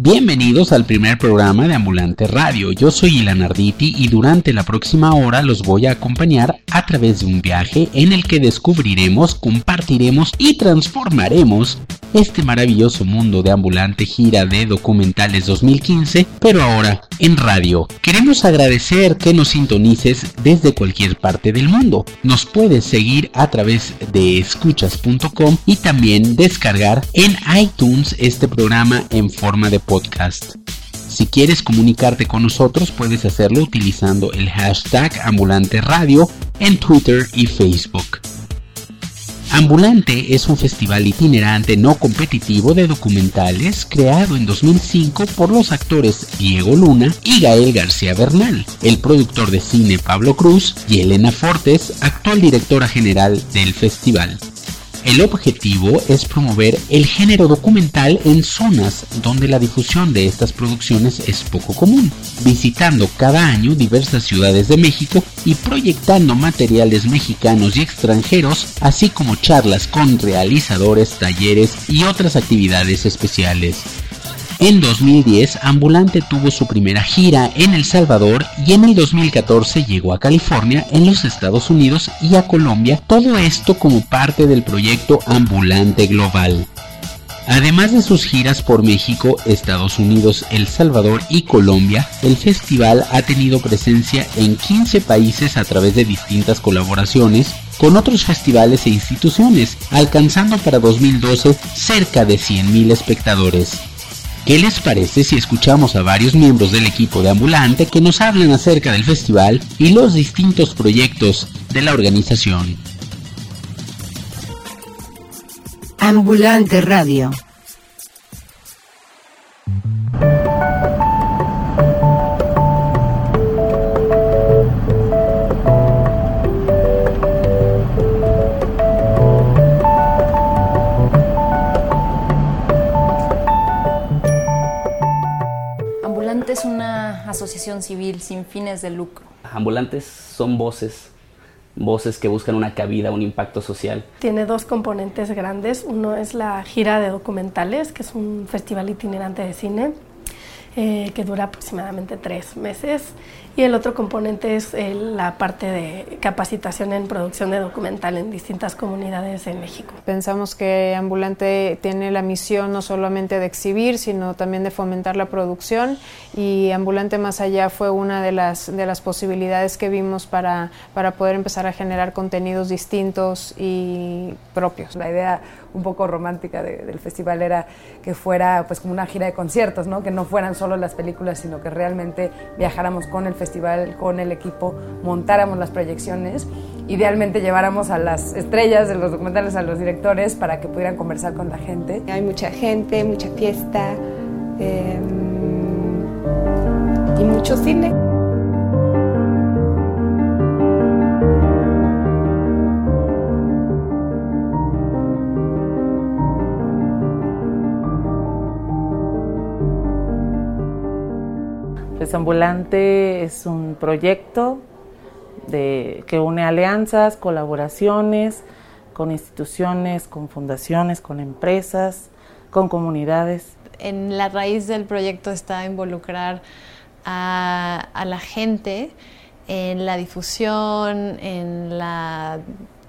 Bienvenidos al primer programa de Ambulante Radio. Yo soy Ilan Arditi y durante la próxima hora los voy a acompañar a través de un viaje en el que descubriremos, compartiremos y transformaremos este maravilloso mundo de ambulante gira de documentales 2015, pero ahora en radio. Queremos agradecer que nos sintonices desde cualquier parte del mundo. Nos puedes seguir a través de escuchas.com y también descargar en iTunes este programa en forma de podcast. Si quieres comunicarte con nosotros, puedes hacerlo utilizando el hashtag ambulante radio en Twitter y Facebook. Ambulante es un festival itinerante no competitivo de documentales creado en 2005 por los actores Diego Luna y Gael García Bernal, el productor de cine Pablo Cruz y Elena Fortes, actual directora general del festival. El objetivo es promover el género documental en zonas donde la difusión de estas producciones es poco común, visitando cada año diversas ciudades de México y proyectando materiales mexicanos y extranjeros, así como charlas con realizadores, talleres y otras actividades especiales. En 2010, Ambulante tuvo su primera gira en El Salvador y en el 2014 llegó a California, en los Estados Unidos y a Colombia, todo esto como parte del proyecto Ambulante Global. Además de sus giras por México, Estados Unidos, El Salvador y Colombia, el festival ha tenido presencia en 15 países a través de distintas colaboraciones con otros festivales e instituciones, alcanzando para 2012 cerca de 100.000 espectadores. ¿Qué les parece si escuchamos a varios miembros del equipo de Ambulante que nos hablan acerca del festival y los distintos proyectos de la organización? Ambulante Radio. Asociación civil sin fines de lucro. Ambulantes son voces, voces que buscan una cabida, un impacto social. Tiene dos componentes grandes. Uno es la gira de documentales, que es un festival itinerante de cine eh, que dura aproximadamente tres meses y el otro componente es la parte de capacitación en producción de documental en distintas comunidades en México. Pensamos que Ambulante tiene la misión no solamente de exhibir, sino también de fomentar la producción y Ambulante Más Allá fue una de las, de las posibilidades que vimos para, para poder empezar a generar contenidos distintos y propios. La idea un poco romántica del festival era que fuera pues como una gira de conciertos, ¿no? que no fueran solo las películas, sino que realmente viajáramos con el festival, con el equipo, montáramos las proyecciones, idealmente lleváramos a las estrellas de los documentales, a los directores, para que pudieran conversar con la gente. Hay mucha gente, mucha fiesta em, y mucho cine. Ambulante es un proyecto de, que une alianzas, colaboraciones con instituciones, con fundaciones, con empresas, con comunidades. En la raíz del proyecto está involucrar a, a la gente en la difusión, en la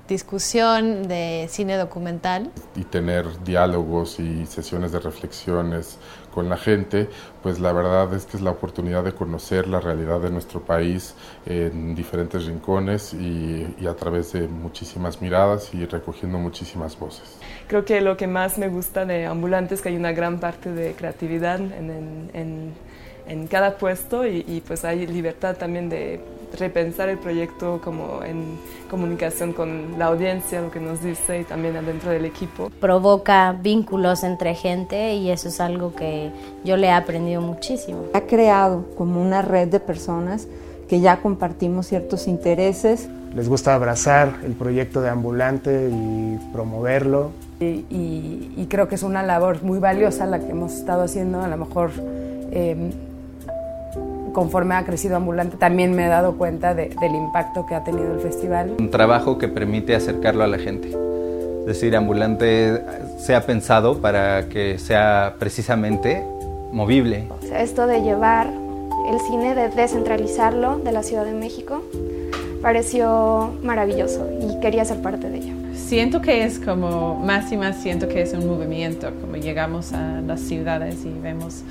discusión de cine documental. Y tener diálogos y sesiones de reflexiones con la gente, pues la verdad es que es la oportunidad de conocer la realidad de nuestro país en diferentes rincones y, a través de muchísimas miradas y recogiendo muchísimas voces. Creo que lo que más me gusta de Ambulante es que hay una gran parte de creatividad en, en, en, cada puesto y, y pues hay libertad también de repensar el proyecto como en comunicación con la audiencia, lo que nos dice y también adentro del equipo. Provoca vínculos entre gente y eso es algo que yo le he aprendido muchísimo. Ha creado como una red de personas que ya compartimos ciertos intereses. Les gusta abrazar el proyecto de Ambulante y promoverlo. Y, creo que es una labor muy valiosa la que hemos estado haciendo, a lo mejor eh, conforme ha crecido Ambulante también me he dado cuenta del impacto que ha tenido el festival. Un trabajo que permite acercarlo a la gente. Es decir, Ambulante se ha pensado para que sea precisamente movible. O sea, esto de llevar el cine, de descentralizarlo de la Ciudad de México, pareció maravilloso y quería ser parte de ello. Siento que es como, más y más siento que es un movimiento, como llegamos a las ciudades y vemos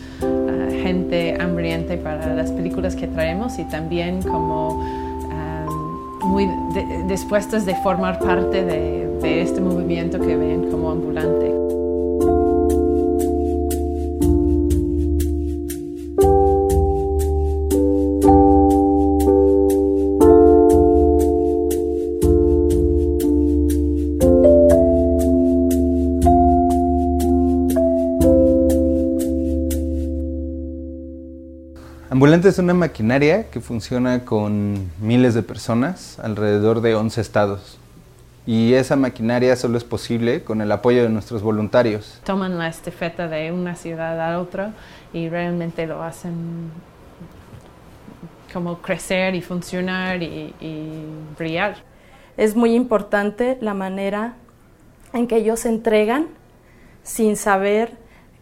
gente hambriente para las películas que traemos y también como muy dispuestas de formar parte de, de este movimiento que ven como ambulante. Es una maquinaria que funciona con miles de personas alrededor de 11 estados. Y esa maquinaria solo es posible con el apoyo de nuestros voluntarios. Toman la estafeta de una ciudad a otra y realmente lo hacen como crecer y funcionar y, y brillar. Es muy importante la manera en que ellos se entregan sin saber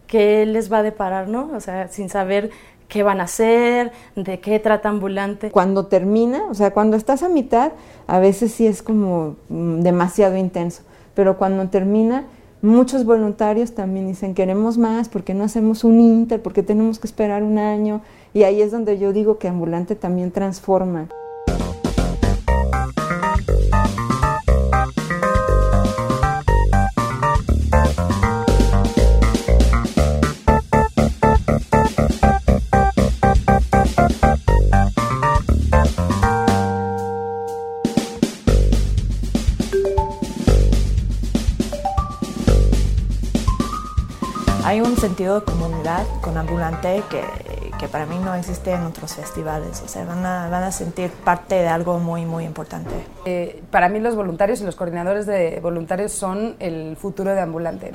qué les va a deparar, ¿no? O sea, sin saber qué van a hacer, de qué trata ambulante. Cuando termina, o sea, cuando estás a mitad, a veces sí es como mm, demasiado intenso, pero cuando termina, muchos voluntarios también dicen, queremos más, porque no hacemos un inter, porque tenemos que esperar un año, y ahí es donde yo digo que ambulante también transforma. Un sentido de comunidad con Ambulante que, que, para mí no existe en otros festivales. O sea, van a, van a sentir parte de algo muy, muy importante. Eh, para mí los voluntarios y los coordinadores de voluntarios son el futuro de Ambulante.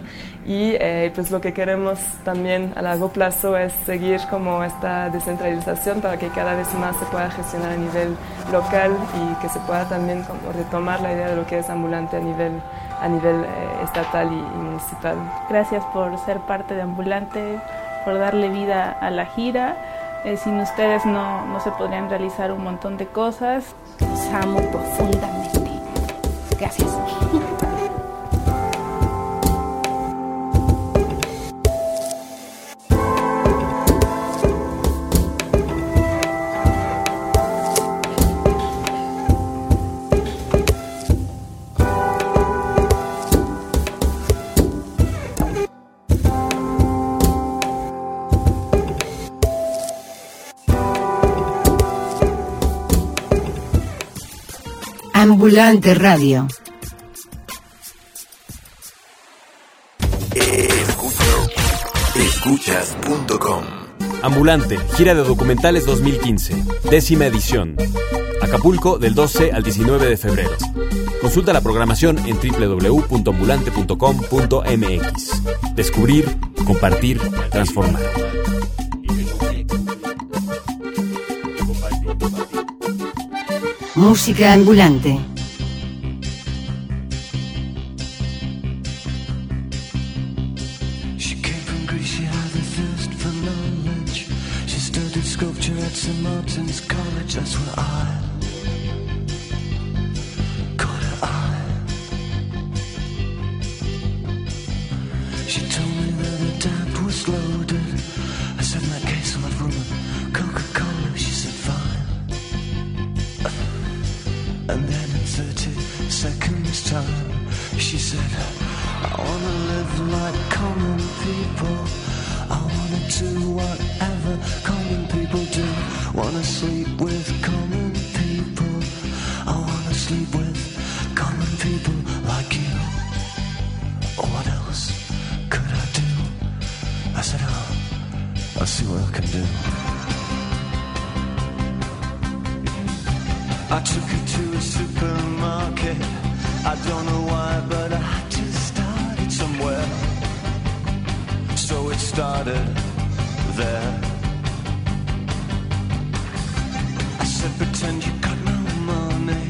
Y eh, pues lo que queremos también a largo plazo es seguir como esta descentralización para que cada vez más se pueda gestionar a nivel local y que se pueda también como retomar la idea de lo que es Ambulante a nivel a nivel eh, estatal y, y, municipal. Gracias por ser parte de Ambulante, por darle vida a la gira. Eh, sin ustedes no, no se podrían realizar un montón de cosas. Los amo profundamente. Gracias. Ambulante Radio. Escuchas.com Ambulante, gira de documentales 2015, décima edición. Acapulco del 12 al 19 de febrero. Consulta la programación en www.ambulante.com.mx. Descubrir, compartir, transformar. Música ambulante. Wanna sleep with common people I wanna sleep with common people like you What else could I do? I said oh, I'll see what I can do I took her to a supermarket. I don't know why, but I just started somewhere. So it started there. Pretend you got no money.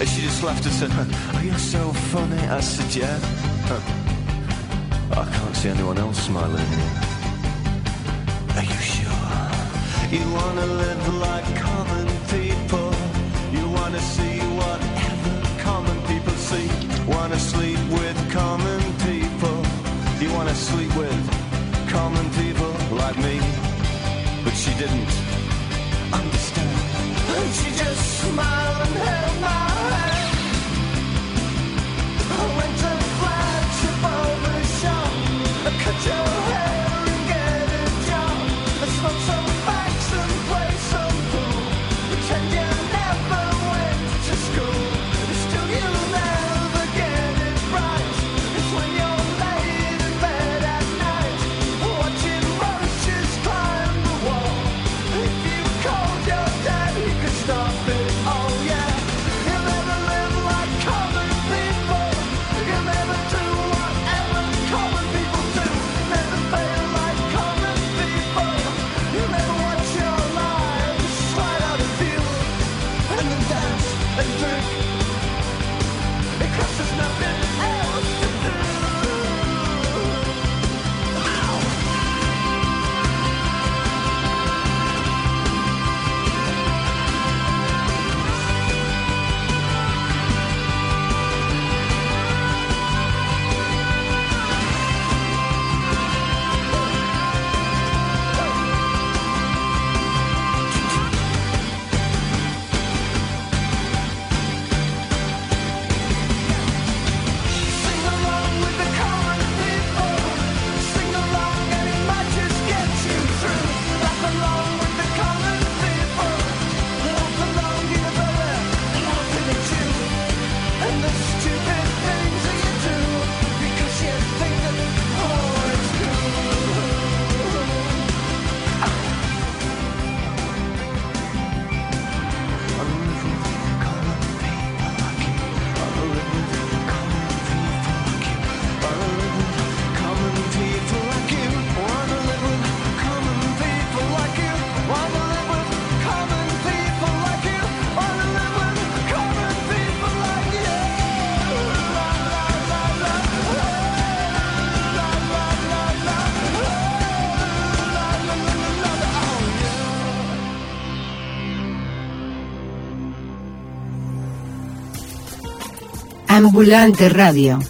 And she just laughed and said, oh, you're so funny. I said, yeah. I can't see anyone else smiling. Are you sure? You wanna live like common people. You wanna see whatever common people see. Wanna sleep with common people. You wanna sleep with common people like me. But she didn't she just smiled and held my Ambulante Radio.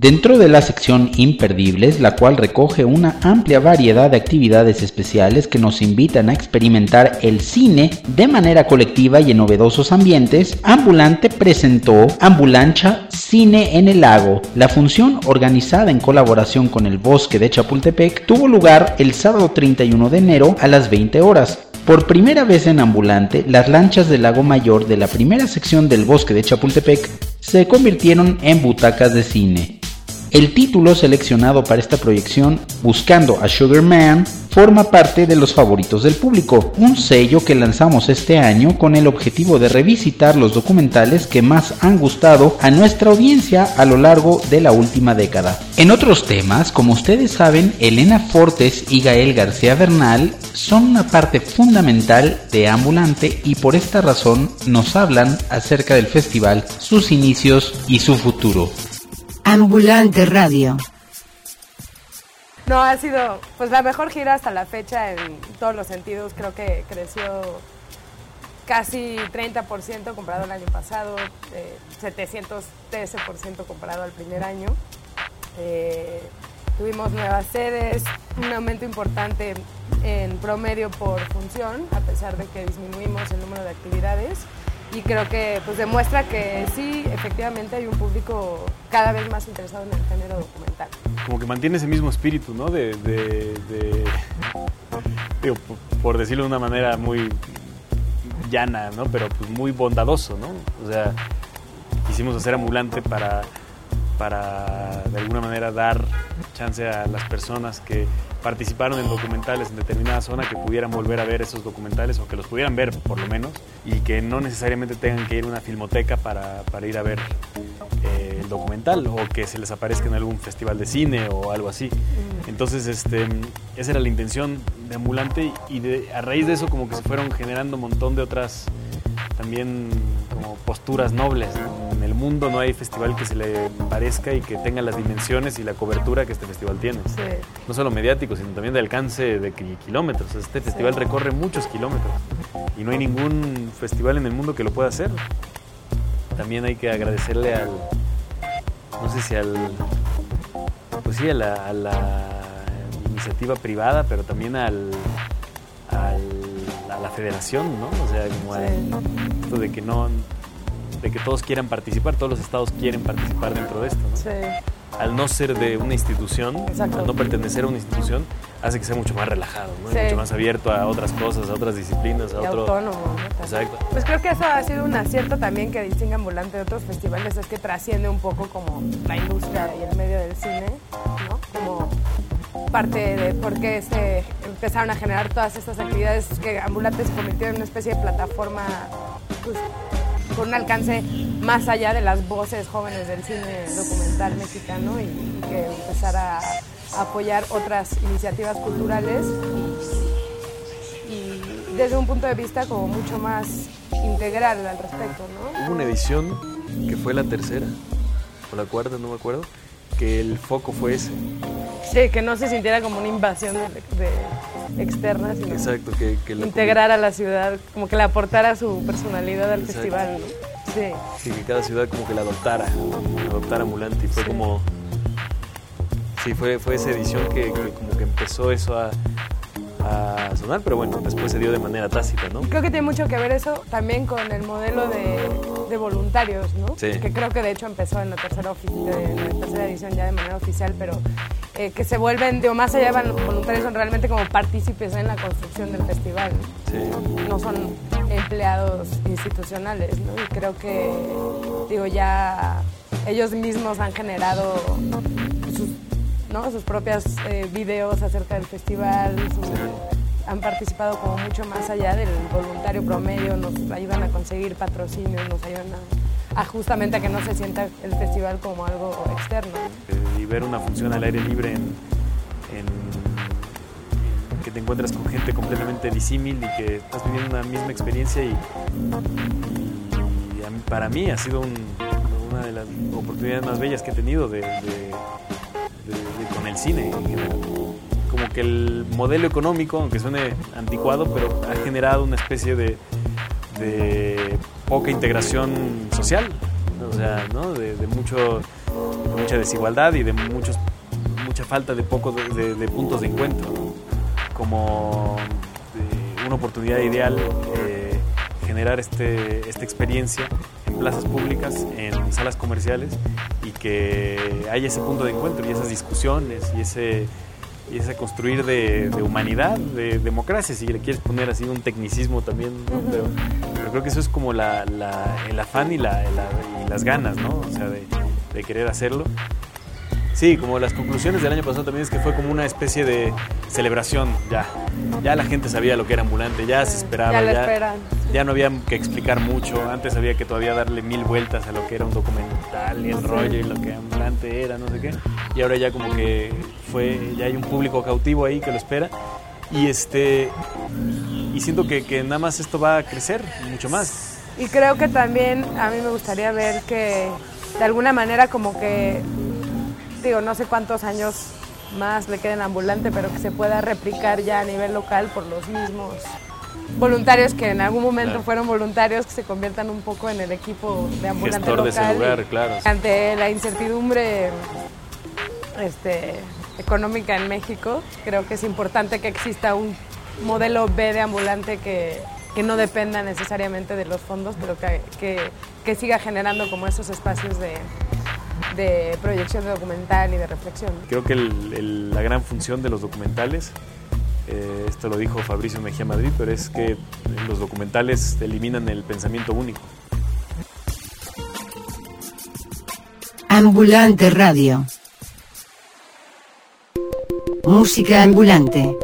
Dentro de la sección Imperdibles, la cual recoge una amplia variedad de actividades especiales que nos invitan a experimentar el cine de manera colectiva y en novedosos ambientes, Ambulante presentó Ambulancha Cine en el Lago. La función, organizada en colaboración con el Bosque de Chapultepec, tuvo lugar el sábado 31 de enero a las 20 horas. Por primera vez en Ambulante, las lanchas del Lago Mayor de la primera sección del Bosque de Chapultepec se convirtieron en butacas de cine. El título seleccionado para esta proyección, Buscando a Sugar Man, forma parte de los favoritos del público, un sello que lanzamos este año con el objetivo de revisitar los documentales que más han gustado a nuestra audiencia a lo largo de la última década. En otros temas, como ustedes saben, Elena Fortes y Gael García Bernal son una parte fundamental de Ambulante y por esta razón nos hablan acerca del festival, sus inicios y su futuro. Ambulante Radio. No, ha sido pues la mejor gira hasta la fecha en todos los sentidos. Creo que creció casi 30% comparado al año pasado, eh, 713% comparado al primer año. Eh, tuvimos nuevas sedes, un aumento importante en promedio por función, a pesar de que disminuimos el número de actividades. Y creo que pues, demuestra que sí, efectivamente hay un público cada vez más interesado en el género documental. como que mantiene ese mismo espíritu, ¿no? De, de- de- por decirlo de una manera muy llana, ¿no? Pero pues muy bondadoso, ¿no? O sea, quisimos hacer ambulante para, para de alguna manera dar chance a las personas que participaron en documentales en determinada zona que pudieran volver a ver esos documentales o que los pudieran ver por lo menos y que no necesariamente tengan que ir a una filmoteca para, para ir a ver eh, el documental o que se les aparezca en algún festival de cine o algo así. Entonces, este, esa era la intención de Ambulante y de- a raíz de eso como que se fueron generando un montón de otras también como posturas nobles. ¿no? En el mundo no hay festival que se le parezca y que tenga las dimensiones y la cobertura que este festival tiene. Sí. No solo mediático, sino también de alcance de ki- kilómetros. Este festival recorre muchos kilómetros y no hay ningún festival en el mundo que lo pueda hacer. También hay que agradecerle al, no sé si al, pues sí, a la, a la iniciativa privada, pero también al, la federación, ¿no? O sea, como al- esto de que no, de que todos quieran participar, todos los estados quieren participar dentro de esto, ¿no? Sí. Al no ser de una institución, Exacto. al no pertenecer a una institución, hace que sea mucho más relajado, ¿no? Sí. mucho más abierto a otras cosas, a otras disciplinas, a Y otro... autónomo, ¿no? Exacto. Pues creo que eso ha sido un acierto también que distingue Ambulante de otros festivales, es que trasciende un poco como la industria y el medio del cine, parte de por qué se empezaron a generar todas estas actividades que Ambulante se convirtió en una especie de plataforma pues, con un alcance más allá de las voces jóvenes del cine documental mexicano y, y que empezara a apoyar otras iniciativas culturales y desde un punto de vista como mucho más integral al respecto, ¿no? Hubo una edición que fue la tercera, o la cuarta, no me acuerdo, que el foco fue ese. Sí, que no se sintiera como una invasión de, de externa, sino Exacto, que, que la integrar a la ciudad, como que le aportara su personalidad al Exacto. festival. ¿no? Sí. Sí, que cada ciudad como que la adoptara, adoptara ambulante y fue como... Sí, fue, fue esa edición que, que como que empezó eso a, a sonar, pero bueno, después se dio de manera tácita, ¿no? Creo que tiene mucho que ver eso también con el modelo de, de voluntarios, ¿no? Sí. Que creo que de hecho empezó en la tercera, de- en la tercera edición ya de manera oficial, pero eh, que se vuelven, digo, más allá de voluntarios, son realmente como partícipes en la construcción del festival. ¿no? Sí. no son empleados institucionales, ¿no? Y creo que, digo, ya ellos mismos han generado ¿no? sus propios eh, videos acerca del festival, su- han participado como mucho más allá del voluntario promedio, nos ayudan a conseguir patrocinios, nos ayudan a, a justamente a que no se sienta el festival como algo externo. ¿no? Eh, y ver una función al aire libre en, que te encuentras con gente completamente disímil y que estás viviendo una misma experiencia y, para mí ha sido un- una de las oportunidades más bellas que he tenido de, de- con el cine. Como que el modelo económico, aunque suene anticuado, pero ha generado una especie de, poca integración social, o sea, de, mucho, mucha desigualdad y de muchos, mucha falta de poco de, puntos de encuentro, como de una oportunidad ideal eh, generar este, esta experiencia en plazas públicas, en salas comerciales y que haya ese punto de encuentro y esas discusiones y ese y ese construir de, de humanidad, de democracia, si le quieres poner así un tecnicismo también, ¿no? pero, pero creo que eso es como la, la- el afán y, la, y las ganas, ¿no? O sea, de, de querer hacerlo. Sí, como las conclusiones del año pasado también es que fue como una especie de celebración, ya. Ya la gente sabía lo que era ambulante, ya se esperaba, ya lo ya, esperan. ya no había que explicar mucho. Antes había que todavía darle mil vueltas a lo que era un documental y el rollo y lo que ambulante era, no sé qué. Y ahora ya como que fue, ya hay un público cautivo ahí que lo espera. Y este y siento que, que nada más esto va a crecer mucho más. Y creo que también a mí me gustaría ver que de alguna manera como que, digo, no sé cuántos años más le queden ambulante, pero que se pueda replicar ya a nivel local por los mismos voluntarios que en algún momento Claro. fueron voluntarios que se conviertan un poco en el equipo de ambulante Gestor de ese local lugar, claro. ante la incertidumbre este, económica en México creo que es importante que exista un modelo B de ambulante que, que no dependa necesariamente de los fondos pero que, que, que siga generando como esos espacios de, de proyección de documental y de reflexión Creo que el- el- la gran función de los documentales, eh, esto lo dijo Fabricio Mejía Madrid, pero es que los documentales eliminan el pensamiento único. Ambulante Radio. Música ambulante.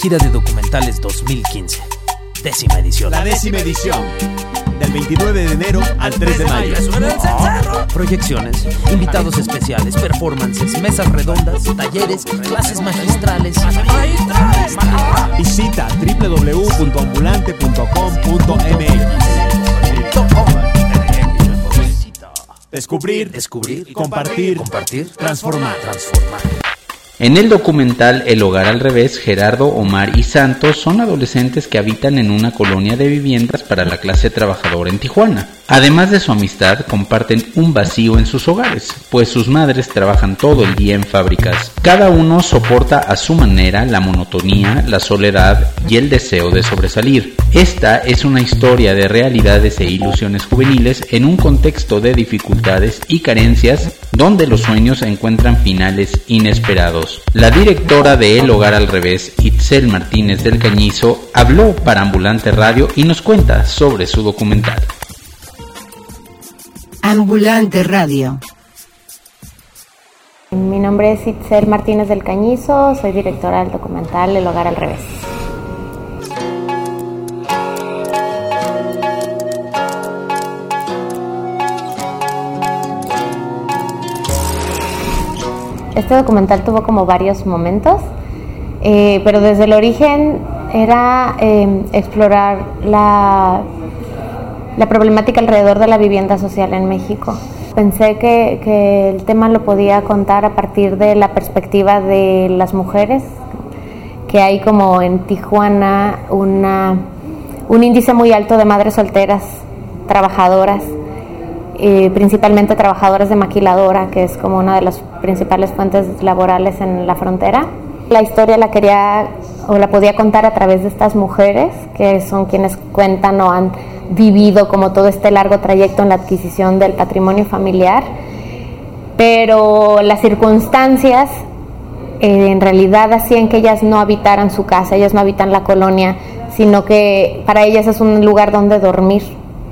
Gira de documentales 2015. Décima edición. La décima edición. Del 29 de enero al 3 de mayo. Proyecciones, invitados especiales, performances, mesas redondas, talleres, clases magistrales. Visita www.ambulante.com.mx. Descubrir, descubrir, compartir, compartir, transformar, transformar. En el documental El hogar al revés, Gerardo, Omar y Santos son adolescentes que habitan en una colonia de viviendas para la clase trabajadora en Tijuana. Además de su amistad, comparten un vacío en sus hogares, pues sus madres trabajan todo el día en fábricas. Cada uno soporta a su manera la monotonía, la soledad y el deseo de sobresalir. Esta es una historia de realidades e ilusiones juveniles en un contexto de dificultades y carencias donde los sueños encuentran finales inesperados. La directora de El Hogar al Revés, Itzel Martínez del Cañizo, habló para Ambulante Radio y nos cuenta sobre su documental. Ambulante Radio. Mi nombre es Itzel Martínez del Cañizo, soy directora del documental El Hogar al Revés. Este documental tuvo como varios momentos, eh, pero desde el origen era eh, explorar la, la problemática alrededor de la vivienda social en México. Pensé que, que el tema lo podía contar a partir de la perspectiva de las mujeres, que hay como en Tijuana una, un índice muy alto de madres solteras, trabajadoras, eh, principalmente trabajadoras de maquiladora, que es como una de las principales fuentes laborales en la frontera. La historia la quería o la podía contar a través de estas mujeres, que son quienes cuentan o han vivido como todo este largo trayecto en la adquisición del patrimonio familiar, pero las circunstancias eh, en realidad hacían que ellas no habitaran su casa, ellas no habitan la colonia, sino que para ellas es un lugar donde dormir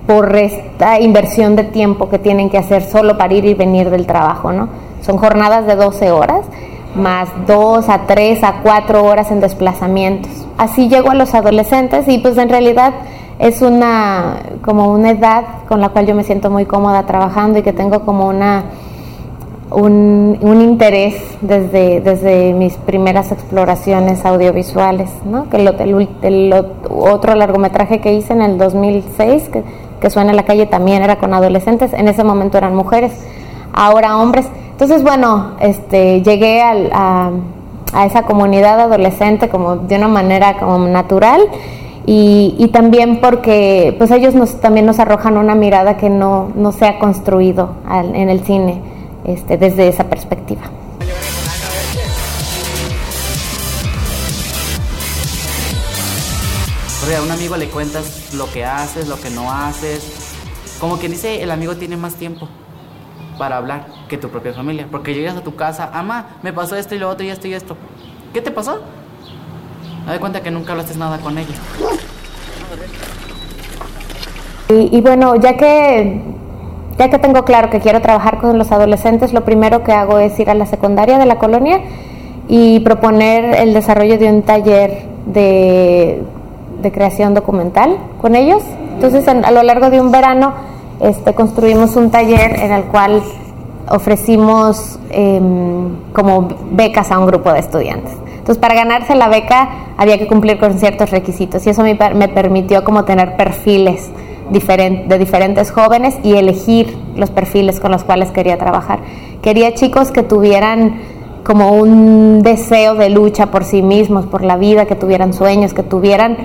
por esta inversión de tiempo que tienen que hacer solo para ir y venir del trabajo, ¿no? Son jornadas de 12 horas, más 2 a 3 a 4 horas en desplazamientos. Así llego a los adolescentes y pues en realidad es una como una edad con la cual yo me siento muy cómoda trabajando y que tengo como una un, interés desde, desde mis primeras exploraciones audiovisuales, ¿no? que el, otro largometraje que hice en el 2006, que, que suena en la calle, también era con adolescentes, en ese momento eran mujeres, ahora hombres. Entonces, bueno, este, llegué al, a, esa comunidad adolescente como de una manera como natural y, y, también porque pues ellos nos, también nos arrojan una mirada que no, no se ha construido al, en el cine este, desde esa perspectiva. A un amigo le cuentas lo que haces, lo que no haces. Como quien dice, el amigo tiene más tiempo para hablar que tu propia familia. Porque llegas a tu casa, ama, me pasó esto y lo otro y esto y esto. ¿Qué te pasó? Me doy cuenta que nunca hablaste nada con ella. Y, y, bueno, ya que, ya que tengo claro que quiero trabajar con los adolescentes, lo primero que hago es ir a la secundaria de la colonia y proponer el desarrollo de un taller de, de creación documental con ellos. Entonces, en, a lo largo de un verano, este, construimos un taller en el cual ofrecimos eh, como becas a un grupo de estudiantes. Entonces, para ganarse la beca había que cumplir con ciertos requisitos y eso me, me permitió como tener perfiles diferent, de diferentes jóvenes y elegir los perfiles con los cuales quería trabajar. Quería chicos que tuvieran como un deseo de lucha por sí mismos, por la vida, que tuvieran sueños, que tuvieran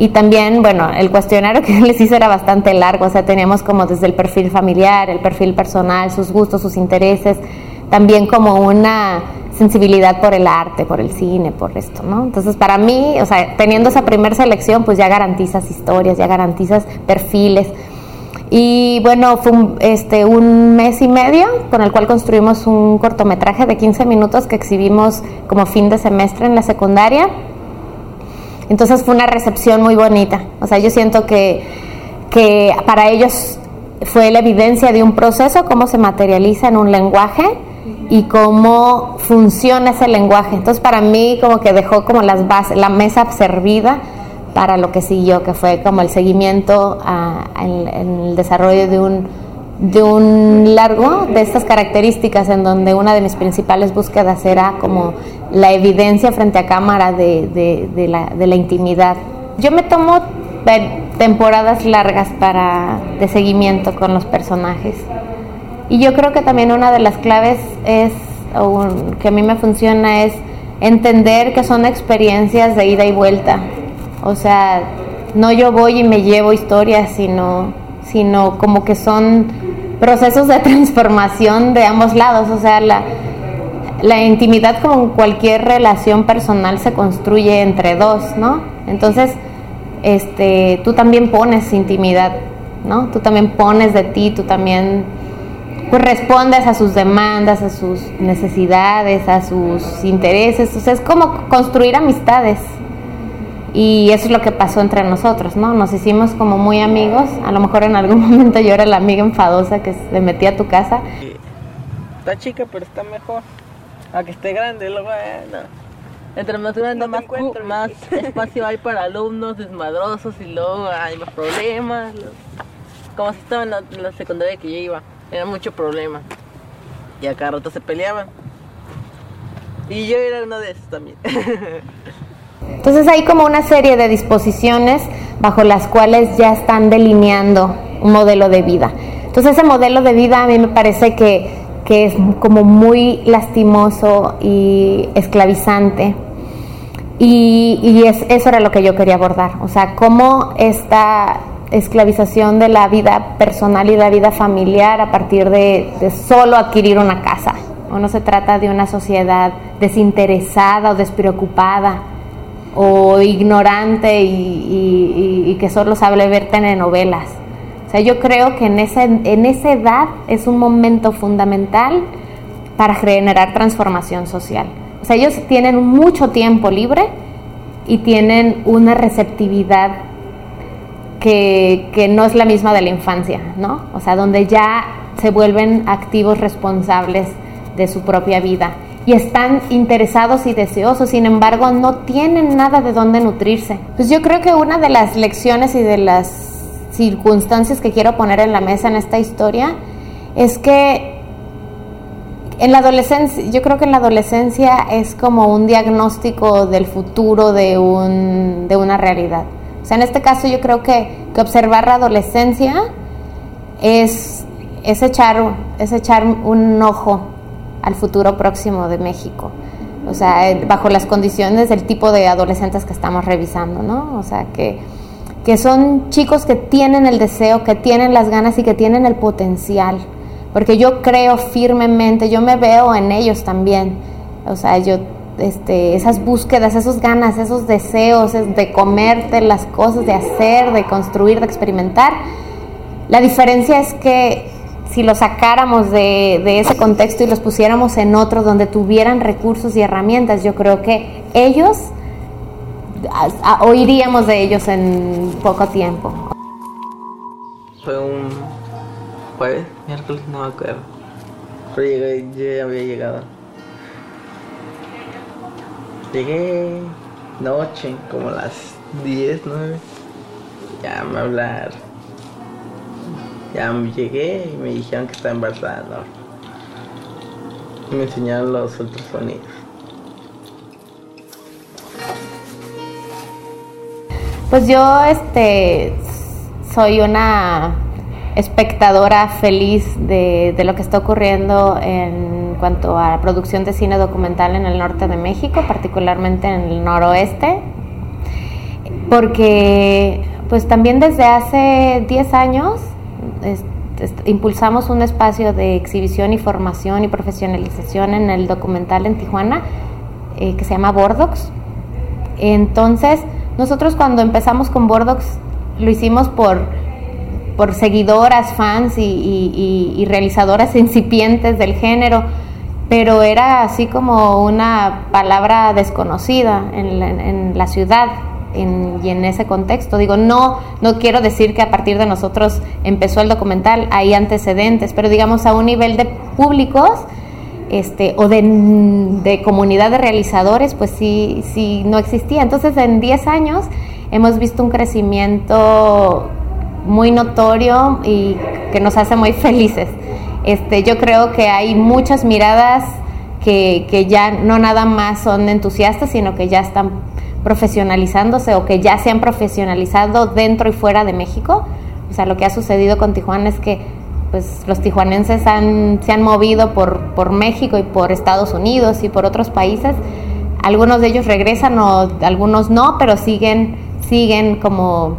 y también, bueno, el cuestionario que les hice era bastante largo, o sea, teníamos como desde el perfil familiar, el perfil personal, sus gustos, sus intereses, también como una sensibilidad por el arte, por el cine, por esto, ¿no? Entonces, para mí, o sea, teniendo esa primera selección, pues ya garantizas historias, ya garantizas perfiles. Y bueno, fue un, este, un mes y medio con el cual construimos un cortometraje de 15 minutos que exhibimos como fin de semestre en la secundaria. Entonces fue una recepción muy bonita. O sea, yo siento que, que para ellos fue la evidencia de un proceso, cómo se materializa en un lenguaje y cómo funciona ese lenguaje. Entonces para mí como que dejó como las bases, la mesa servida para lo que siguió, que fue como el seguimiento a, en, el desarrollo de un, de un largo de estas características en donde una de mis principales búsquedas era como la evidencia frente a cámara de, de, la, de la intimidad. Yo me tomo temporadas largas para, de seguimiento con los personajes. Y yo creo que también una de las claves es, que a mí me funciona, es entender que son experiencias de ida y vuelta. O sea, no yo voy y me llevo historias, sino, sino como que son procesos de transformación de ambos lados. O sea, la intimidad como cualquier relación personal se construye entre dos, ¿no? Entonces, este, tú también pones intimidad, ¿no? Tú también pones de ti, tú también pues respondes a sus demandas, a sus necesidades, a sus intereses. O sea, es como construir amistades. Y eso es lo que pasó entre nosotros, ¿no? Nos hicimos como muy amigos. A lo mejor en algún momento yo era la amiga enfadosa que se metía a tu casa. Está chica, pero está mejor. A que esté grande, lo bueno. Entre más grande, más, más espacio hay para alumnos desmadrosos y luego hay más problemas. Como si estaba en la, en la secundaria que yo iba, era mucho problema. Y a cada rato se peleaban. Y yo era uno de esos también. Entonces hay como una serie de disposiciones bajo las cuales ya están delineando un modelo de vida. Entonces ese modelo de vida a mí me parece que, que es como muy lastimoso y esclavizante. Y, y es, eso era lo que yo quería abordar. O sea, cómo esta esclavización de la vida personal y la vida familiar a partir de, de solo adquirir una casa. O no se trata de una sociedad desinteresada o despreocupada o ignorante y, y, y, que solo sabe ver telenovelas. O sea, yo creo que en esa, en esa edad es un momento fundamental para generar transformación social. O sea, ellos tienen mucho tiempo libre y tienen una receptividad que, que no es la misma de la infancia, ¿no? O sea, donde ya se vuelven activos responsables de su propia vida y están interesados y deseosos, sin embargo no tienen nada de dónde nutrirse. Pues yo creo que una de las lecciones y de las circunstancias que quiero poner en la mesa en esta historia es que en la adolescencia, yo creo que en la adolescencia es como un diagnóstico del futuro de, un, de una realidad. O sea, en este caso yo creo que, que observar la adolescencia es, es, echar, es echar un ojo al futuro próximo de México. O sea, bajo las condiciones del tipo de adolescentes que estamos revisando, ¿no? O sea, que, que son chicos que tienen el deseo, que tienen las ganas y que tienen el potencial. Porque yo creo firmemente, yo me veo en ellos también. O sea, yo, este, esas búsquedas, esos ganas, esos deseos de comerte las cosas, de hacer, de construir, de experimentar. La diferencia es que si los sacáramos de, de, ese contexto y los pusiéramos en otro donde tuvieran recursos y herramientas, yo creo que ellos, oiríamos de ellos en poco tiempo. Fue un jueves, miércoles, no me acuerdo. Pero llegué, yo ya había llegado. Llegué noche, como las 10, 9. Ya me hablaron ya llegué y me dijeron que estaba embarazada. ¿no? Me enseñaron los ultrasonidos. Pues yo este soy una espectadora feliz de, de, lo que está ocurriendo en cuanto a la producción de cine documental en el norte de México, particularmente en el noroeste, porque pues también desde hace 10 años impulsamos un espacio de exhibición y formación y profesionalización en el documental en Tijuana eh, que se llama Bordox. Entonces, nosotros cuando empezamos con Bordox lo hicimos por, por seguidoras, fans y, y, y, y realizadoras incipientes del género, pero era así como una palabra desconocida en la, ciudad en, y en ese contexto. Digo, no, no quiero decir que a partir de nosotros empezó el documental, hay antecedentes, pero digamos a un nivel de públicos este, o de, de comunidad de realizadores, pues sí, sí no existía. Entonces en 10 años hemos visto un crecimiento muy notorio y que nos hace muy felices. Este, yo creo que hay muchas miradas que, que ya no nada más son entusiastas, sino que ya están profesionalizándose o que ya se han profesionalizado dentro y fuera de México. O sea, lo que ha sucedido con Tijuana es que pues, los tijuanenses han, se han movido por, México y por Estados Unidos y por otros países. Algunos de ellos regresan o algunos no, pero siguen, siguen como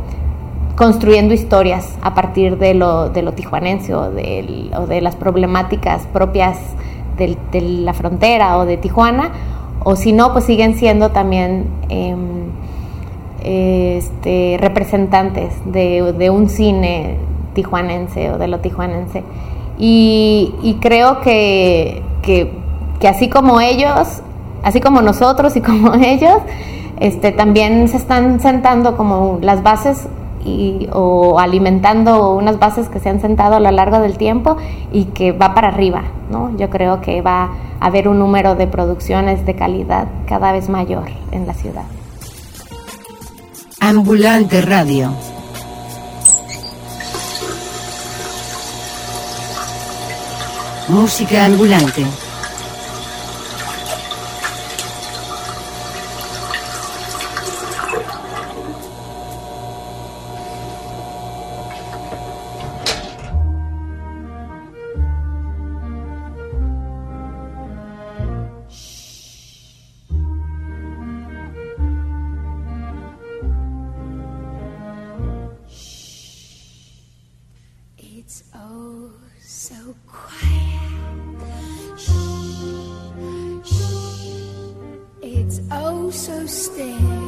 construyendo historias a partir de lo, de lo tijuanense o de, las problemáticas propias de, la frontera o de Tijuana, o si no, pues siguen siendo también eh, este, representantes de, un cine tijuanense o de lo tijuanense. Y, y creo que, que, que, así como ellos, así como nosotros y como ellos, este, también se están sentando como las bases y, o alimentando unas bases que se han sentado a lo largo del tiempo y que va para arriba, ¿no? Yo creo que va a haber un número de producciones de calidad cada vez mayor en la ciudad. Ambulante Radio. Música ambulante. So still.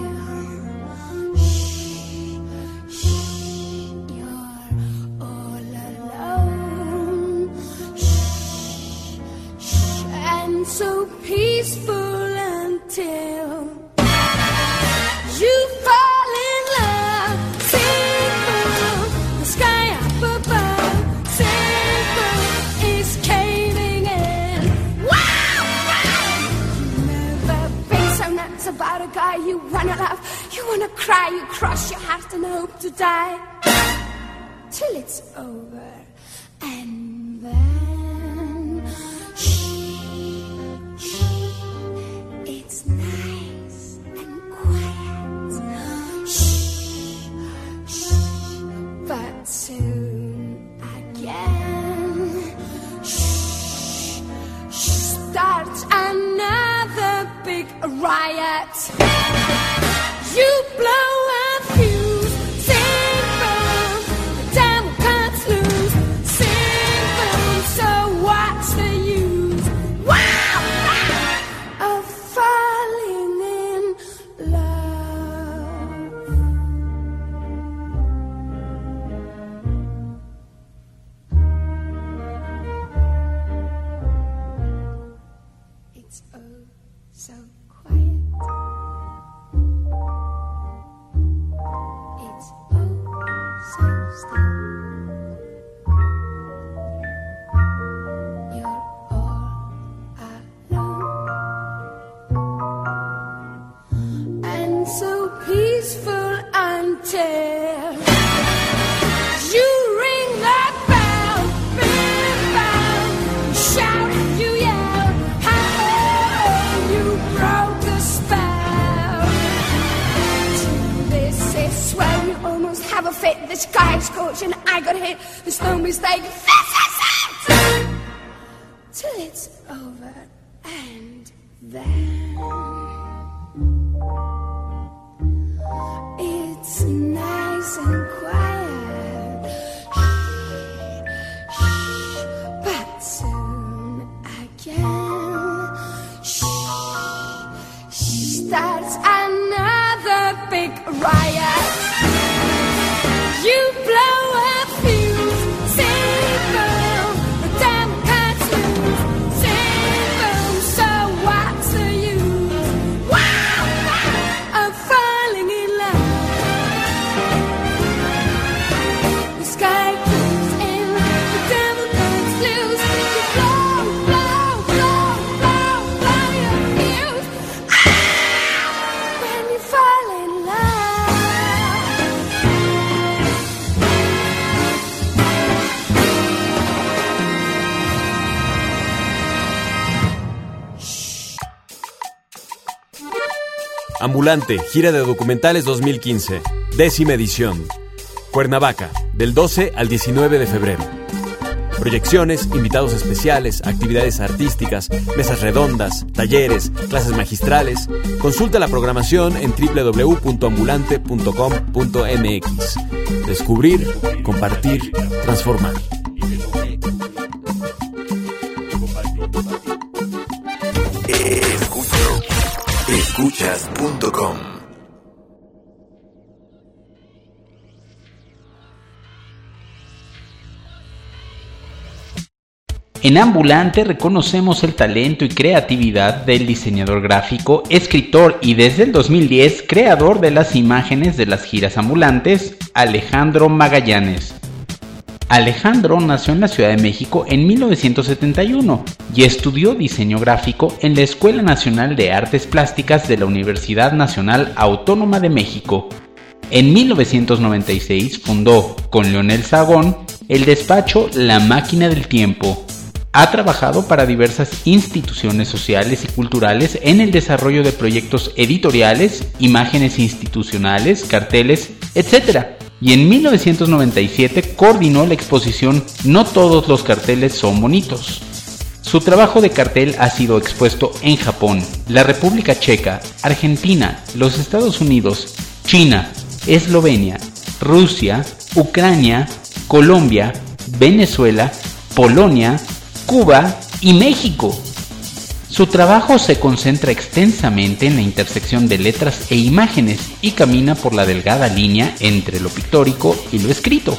I got hit. There's no mistake. Ambulante, gira de documentales 2015, décima edición. Cuernavaca, del 12 al 19 de febrero. Proyecciones, invitados especiales, actividades artísticas, mesas redondas, talleres, clases magistrales. Consulta la programación en www.ambulante.com.mx. Descubrir, compartir, transformar. En Ambulante reconocemos el talento y creatividad del diseñador gráfico, escritor y desde el 2010 creador de las imágenes de las giras ambulantes, Alejandro Magallanes. Alejandro nació en la Ciudad de México en 1971 y estudió diseño gráfico en la Escuela Nacional de Artes Plásticas de la Universidad Nacional Autónoma de México. En 1996 fundó, con Leonel Sagón, el despacho La Máquina del Tiempo. Ha trabajado para diversas instituciones sociales y culturales en el desarrollo de proyectos editoriales, imágenes institucionales, carteles, etc. Y en 1997 coordinó la exposición No todos los carteles son bonitos. Su trabajo de cartel ha sido expuesto en Japón, la República Checa, Argentina, los Estados Unidos, China, Eslovenia, Rusia, Ucrania, Colombia, Venezuela, Polonia, Cuba y México. Su trabajo se concentra extensamente en la intersección de letras e imágenes y camina por la delgada línea entre lo pictórico y lo escrito.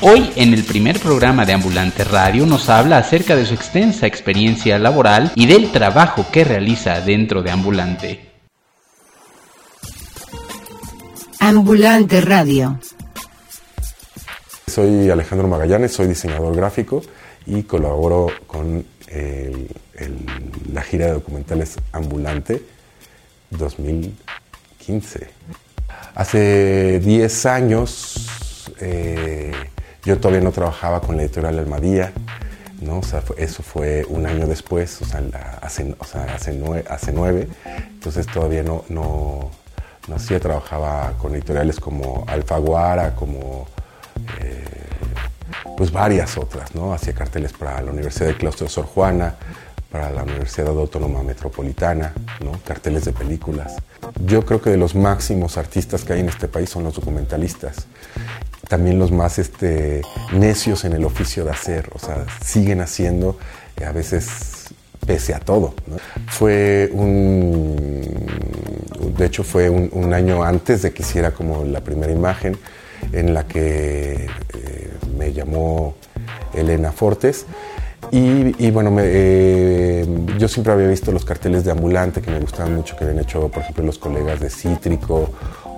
Hoy en el primer programa de Ambulante Radio nos habla acerca de su extensa experiencia laboral y del trabajo que realiza dentro de Ambulante. Ambulante Radio. Soy Alejandro Magallanes, soy diseñador gráfico y colaboro con gira de documentales Ambulante 2015. Hace 10 años eh, yo todavía no trabajaba con la editorial Almadía, ¿no? O sea, eso fue un año después, o sea, hace, o nueve, entonces todavía no, no, no hacía, trabajaba con editoriales como Alfaguara, como eh, pues varias otras, ¿no? Hacía carteles para la Universidad del Claustro de Sor Juana, para la Universidad Autónoma Metropolitana, ¿no? Carteles de películas. Yo creo que de los máximos artistas que hay en este país son los documentalistas. También los más este, necios en el oficio de hacer, o sea, siguen haciendo eh, a veces pese a todo. ¿no? Fue un, de hecho fue un, un año antes de que hiciera como la primera imagen en la que eh, me llamó Elena Fortes. Y, bueno, eh, yo siempre había visto los carteles de ambulante que me gustaban mucho, que habían hecho, por ejemplo, los colegas de Cítrico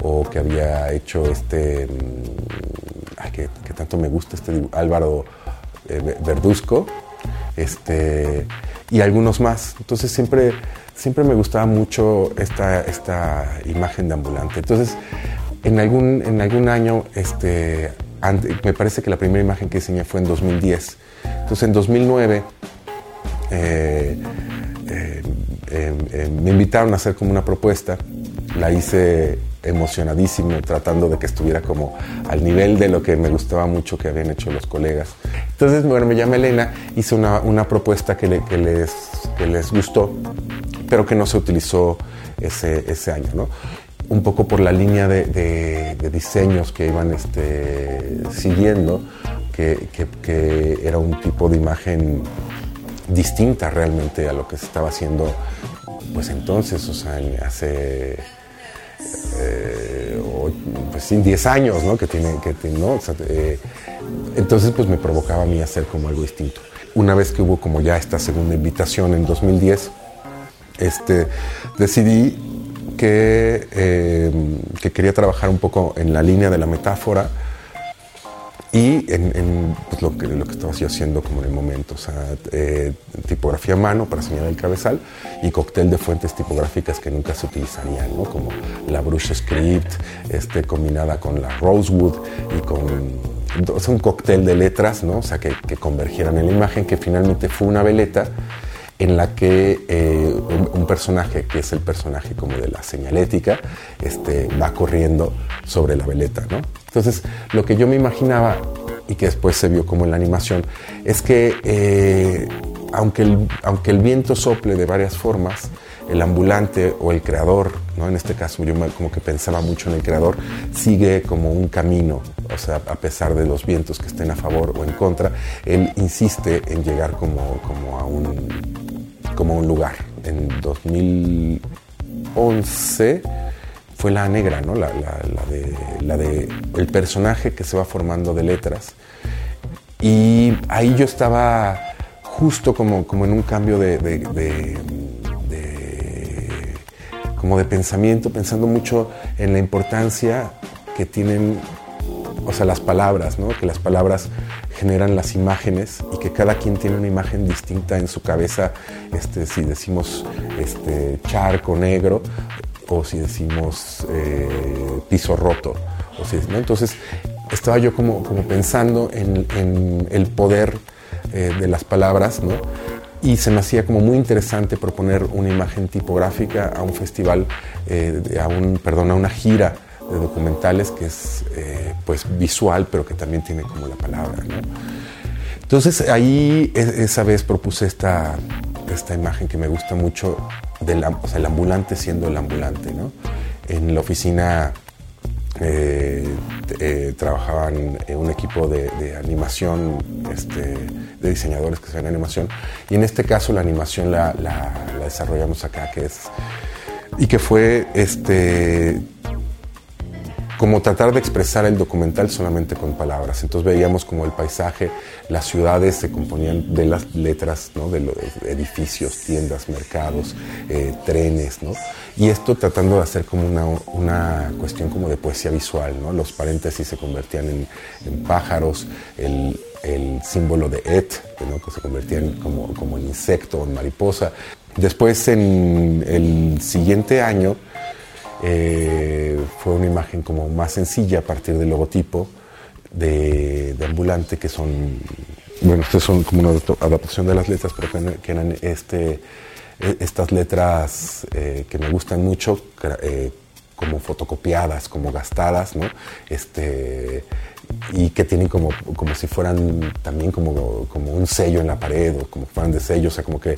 o que había hecho este, mm, ay, que, tanto me gusta, este Álvaro eh, Ve- Verduzco, este, y algunos más. Entonces siempre, siempre me gustaba mucho esta, esta imagen de ambulante. Entonces, en algún, en algún año, este, me parece que la primera imagen que diseñé fue en 2010. Entonces, en 2009, eh, eh, eh, me invitaron a hacer como una propuesta. La hice emocionadísimo, tratando de que estuviera como al nivel de lo que me gustaba mucho que habían hecho los colegas. Entonces, bueno, me llamé Elena, hice una, propuesta que, le- que les, gustó, pero que no se utilizó ese, año. Un poco por la línea de diseños que iban este, siguiendo, que, era un tipo de imagen distinta realmente a lo que se estaba haciendo pues entonces, o sea, hace eh, pues sí, 10 años, ¿no? Que tiene, que tiene, ¿no? Eh, entonces pues me provocaba a mí hacer como algo distinto. Una vez que hubo como ya esta segunda invitación en 2010, este, decidí que, eh, que quería trabajar un poco en la línea de la metáfora y en, pues, lo, que, lo que estaba yo haciendo como en el momento, o sea, eh, tipografía a mano para señalar el cabezal y cóctel de fuentes tipográficas que nunca se utilizarían, ¿no? como la Brush Script, este, combinada con la Rosewood y con sea, un cóctel de letras, ¿no? o sea, que convergieran en la imagen, que finalmente fue una veleta en la que eh, un, personaje, que es el personaje como de la señalética, este, va corriendo sobre la veleta, ¿no? Entonces, lo que yo me imaginaba y que después se vio como en la animación, es que eh, aunque, el, aunque el viento sople de varias formas, el ambulante o el creador, ¿no? en este caso yo como que pensaba mucho en el creador, sigue como un camino, o sea, a pesar de los vientos que estén a favor o en contra, él insiste en llegar como, como, a, un, como un lugar. En 2011 fue la negra, ¿no? La, la- de, la de el personaje que se va formando de letras. Y ahí yo estaba justo como, como en un cambio de- como de pensamiento, pensando mucho en la importancia que tienen, o sea, las palabras, ¿no? Que las palabras generan las imágenes y que cada quien tiene una imagen distinta en su cabeza, este, si decimos este, charco negro o si decimos eh, piso roto. O si, ¿no? Entonces estaba yo como, como pensando en, el poder eh, de las palabras, ¿no? Y se me hacía como muy interesante proponer una imagen tipográfica a un festival, eh, a un, perdón, a una gira de documentales que es eh, pues visual, pero que también tiene como la palabra. Entonces ahí e- esa vez propuse esta, esta imagen que me gusta mucho, del, el ambulante siendo el ambulante. En la oficina eh, eh, trabajaban un equipo de, animación, este, de diseñadores que hacían animación, y en este caso la animación la- la desarrollamos acá, que es, y que fue este, como tratar de expresar el documental solamente con palabras. Entonces veíamos como el paisaje, las ciudades se componían de las letras, ¿no? de edificios, tiendas, mercados, eh, trenes. Y esto tratando de hacer como una, una cuestión como de poesía visual. Los paréntesis se convertían en, pájaros, el, símbolo de et, que se convertía como, como en insecto o en mariposa. Después en el siguiente año eh, fue una imagen como más sencilla a partir del logotipo de, ambulante que son bueno estos son como una adapta- adaptación de las letras pero que, eran- que este eh, estas letras eh, que me gustan mucho eh, como fotocopiadas como gastadas no este y que tienen como, como si fueran también como, como un sello en la pared o como fueran de sello, o sea, como que...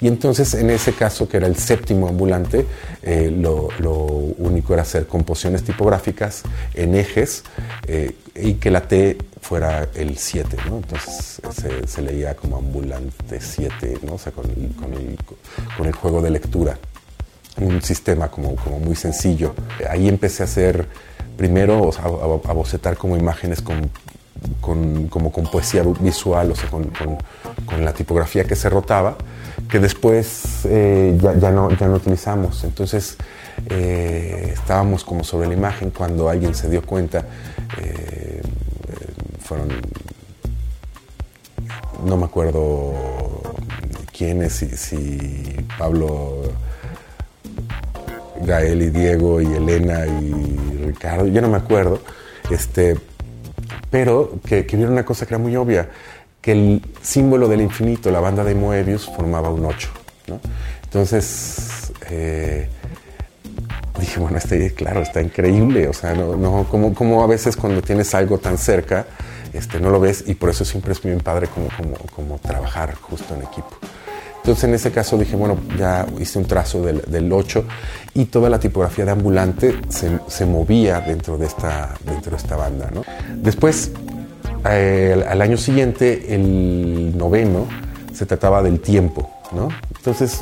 Y entonces en ese caso, que era el séptimo ambulante, eh, lo, lo único era hacer composiciones tipográficas en ejes eh, y que la T fuera el 7, ¿no? Entonces se, se leía como ambulante 7, ¿no? O sea, con con el, con el juego de lectura un sistema como, como muy sencillo. Ahí empecé a hacer primero a, bocetar como imágenes con, con- como con poesía visual, o sea, con, con- la tipografía que se rotaba, que después eh, ya, ya no, ya no utilizamos. Entonces eh, estábamos como sobre la imagen cuando alguien se dio cuenta, eh, fueron, no me acuerdo quiénes, si, si Pablo Gael y Diego y Elena y Ricardo, yo no me acuerdo, este, pero que, que vieron una cosa que era muy obvia, que el símbolo del infinito, la banda de Moebius, formaba un 8. ¿no? Entonces, eh, dije, bueno, este, claro, está increíble, o sea, no, no, como, como a veces cuando tienes algo tan cerca, este, no lo ves y por eso siempre es bien padre como, como, como trabajar justo en equipo. Entonces en ese caso dije, bueno, ya hice un trazo del, del 8 y toda la tipografía de ambulante se, se movía dentro de esta, dentro de esta banda. ¿no? Después, eh, al- año siguiente, el noveno, se trataba del tiempo. ¿no? Entonces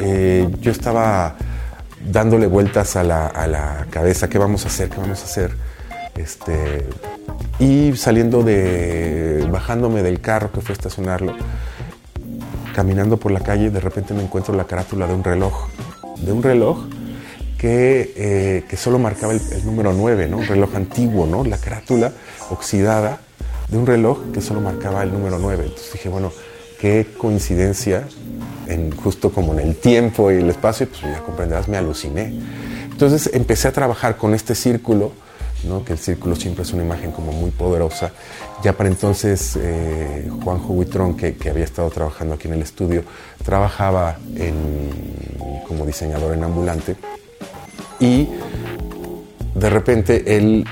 eh, yo estaba dándole vueltas a la, a la cabeza, ¿qué vamos a hacer? ¿Qué vamos a hacer? Este, y saliendo de, bajándome del carro que fue a estacionarlo, caminando por la calle, de repente me encuentro la carátula de un reloj, de un reloj que, eh, que solo marcaba el, número 9, ¿no? Un reloj antiguo, ¿no? La carátula oxidada de un reloj que solo marcaba el número 9. Entonces dije, bueno, qué coincidencia, en, justo como en el tiempo y el espacio, pues ya comprenderás, me aluciné. Entonces empecé a trabajar con este círculo que el círculo siempre es una imagen como muy poderosa. Ya para entonces eh, Juanjo Huitrón, que, había estado trabajando aquí en el estudio, trabajaba como diseñador en ambulante y de repente él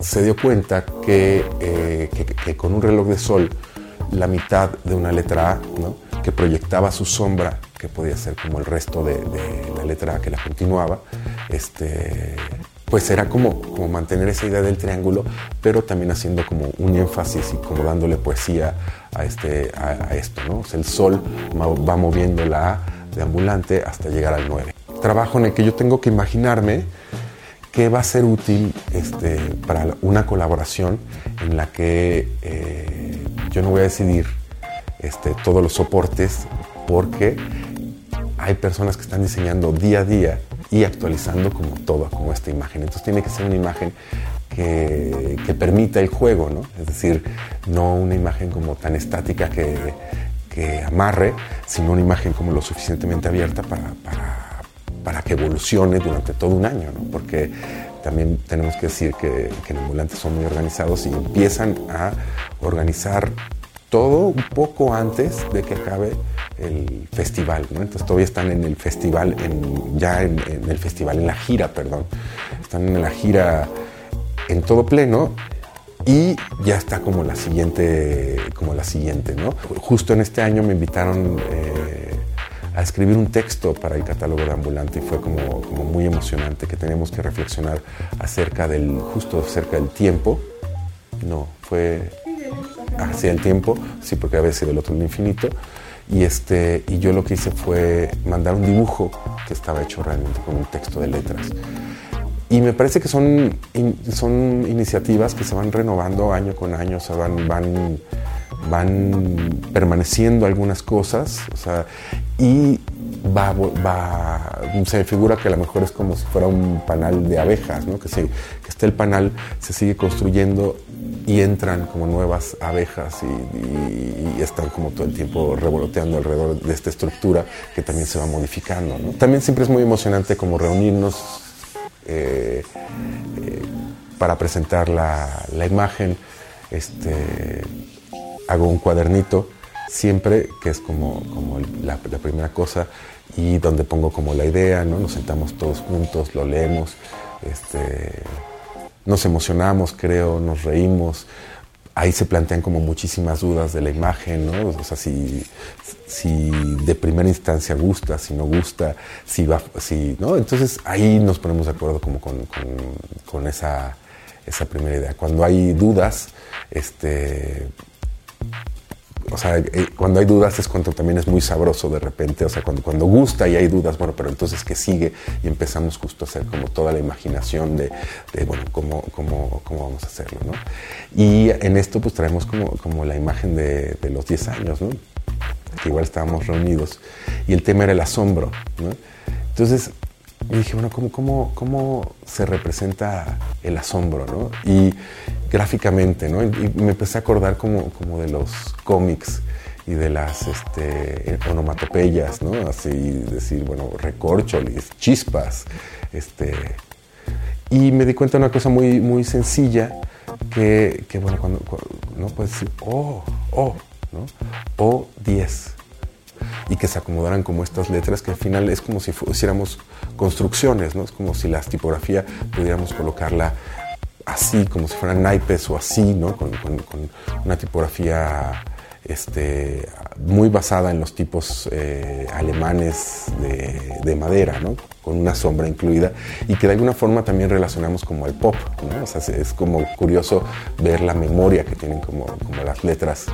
se dio cuenta que, eh, con un reloj de sol la mitad de una letra A, que proyectaba su sombra, que podía ser como el resto de, de la letra A que la continuaba, este, pues era como, como mantener esa idea del triángulo, pero también haciendo como un énfasis y como dándole poesía a, este, a, esto. ¿no? O sea, el sol va moviendo la A de ambulante hasta llegar al 9. Trabajo en el que yo tengo que imaginarme qué va a ser útil este, para una colaboración en la que eh, yo no voy a decidir este, todos los soportes porque hay personas que están diseñando día a día y actualizando como todo, como esta imagen. Entonces tiene que ser una imagen que, que permita el juego, ¿no? Es decir, no una imagen como tan estática que, que amarre, sino una imagen como lo suficientemente abierta para, para, para que evolucione durante todo un año, ¿no? Porque también tenemos que decir que, que en Ambulantes son muy organizados y empiezan a organizar todo un poco antes de que acabe el festival, ¿no? Entonces todavía están en el festival, ya en, el festival, en la gira, perdón. Están en la gira en todo pleno y ya está como la siguiente, como la siguiente. Justo en este año me invitaron eh, a escribir un texto para el catálogo de Ambulante y fue como, como muy emocionante que teníamos que reflexionar acerca del, justo acerca del tiempo. No, fue hacia el tiempo, sí, porque había sido el otro el infinito. Y, este, y yo lo que hice fue mandar un dibujo que estaba hecho realmente con un texto de letras. Y me parece que son, son iniciativas que se van renovando año con año, o van, van, van permaneciendo algunas cosas, o sea, y va, va, se figura que a lo mejor es como si fuera un panal de abejas, ¿no? que, se, que este el panal se sigue construyendo y entran como nuevas abejas y, están como todo el tiempo revoloteando alrededor de esta estructura que también se va modificando. También siempre es muy emocionante como reunirnos eh, eh, para presentar la, imagen. Este, hago un cuadernito siempre, que es como, como la, primera cosa, y donde pongo como la idea, ¿no? Nos sentamos todos juntos, lo leemos, este, nos emocionamos, creo, nos reímos. Ahí se plantean como muchísimas dudas de la imagen, ¿no? O sea, si, si de primera instancia gusta, si no gusta, si va, si, ¿no? Entonces ahí nos ponemos de acuerdo como con, con, esa, esa primera idea. Cuando hay dudas, este, o sea, eh, cuando hay dudas es cuando también es muy sabroso de repente, o sea, cuando, cuando gusta y hay dudas, bueno, pero entonces ¿qué sigue? Y empezamos justo a hacer como toda la imaginación de, bueno, cómo, cómo, cómo, vamos a hacerlo, ¿no? Y en esto pues traemos como, como la imagen de, de los 10 años, ¿no? Que igual estábamos reunidos y el tema era el asombro, ¿no? Entonces, y dije, bueno, ¿cómo, cómo, ¿cómo se representa el asombro? ¿no? Y gráficamente, ¿no? Y me empecé a acordar como, como de los cómics y de las este, onomatopeyas, ¿no? Así decir, bueno, recorcholis, chispas, este... Y me di cuenta de una cosa muy, muy sencilla, que, que bueno, cuando, no puedes decir, oh, oh, ¿no? O 10 y que se acomodaran como estas letras, que al final es como si hiciéramos construcciones, ¿no? Es como si la tipografía pudiéramos colocarla así, como si fueran naipes o así, ¿no? Con, una tipografía este, muy basada en los tipos eh, alemanes de, de, madera, ¿no? con una sombra incluida, y que de alguna forma también relacionamos como el pop. ¿no? Es como curioso ver la memoria que tienen como, como las letras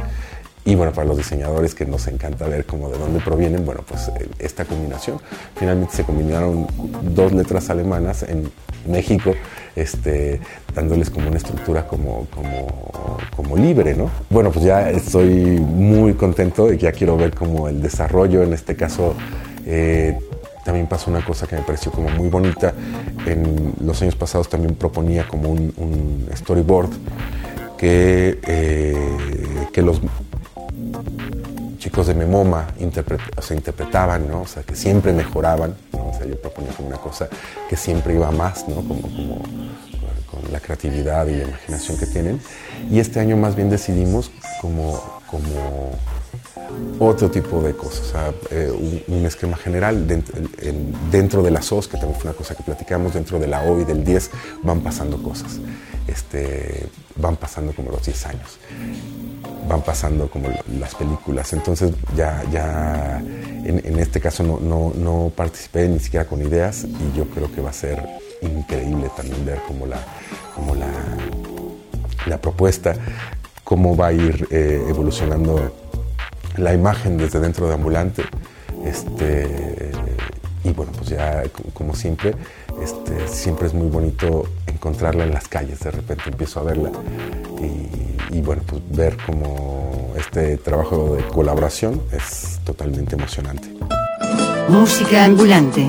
y bueno, para los diseñadores que nos encanta ver como de dónde provienen, bueno, pues eh, esta combinación. Finalmente se combinaron dos letras alemanas en México, este, dándoles como una estructura como, como, libre, ¿no? Bueno, pues ya estoy muy contento y ya quiero ver como el desarrollo, en este caso... Eh, también pasó una cosa que me pareció como muy bonita. En los años pasados también proponía como un, un storyboard que, eh, que los chicos de Memoma sea, interpretaban, ¿no? O sea, que siempre mejoraban, yo proponía como una cosa que siempre iba más, ¿no? Como, con la creatividad y la imaginación que tienen. Y este año más bien decidimos como, como otro tipo de cosas, eh, un, esquema general dentro, en- dentro de la SOS, que también fue una cosa que platicamos, dentro de la O y del 10 van pasando cosas, este, van pasando como los 10 años, van pasando como las películas, entonces ya, ya en, en este caso no, no, no participé ni siquiera con ideas y yo creo que va a ser increíble también ver como la, como la, la propuesta, cómo va a ir eh, evolucionando la imagen desde dentro de Ambulante. Este, y bueno, pues ya co- como siempre, este, siempre es muy bonito encontrarla en las calles. De repente empiezo a verla y, y bueno, pues ver como este trabajo de colaboración es totalmente emocionante. Música ambulante.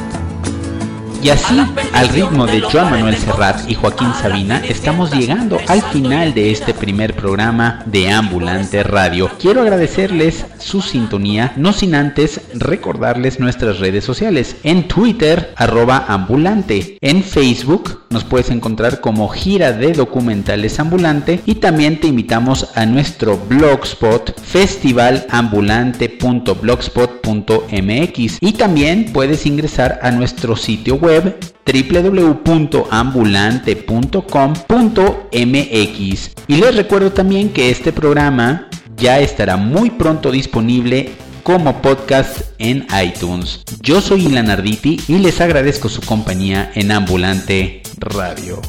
y así, al ritmo de Joan Manuel Serrat y Joaquín Sabina, estamos llegando al final de este primer programa de Ambulante Radio. Quiero agradecerles su sintonía, no sin antes recordarles nuestras redes sociales. En Twitter, arroba ambulante. En Facebook nos puedes encontrar como Gira de Documentales Ambulante y también te invitamos a nuestro blogspot festivalambulante.blogspot.mx y también puedes ingresar a nuestro sitio web www.ambulante.com.mx. Y les recuerdo también que este programa ya estará muy pronto disponible como podcast en iTunes. Yo soy Ilan Arditi y les agradezco su compañía en Ambulante Radio.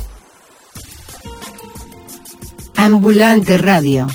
Ambulante Radio.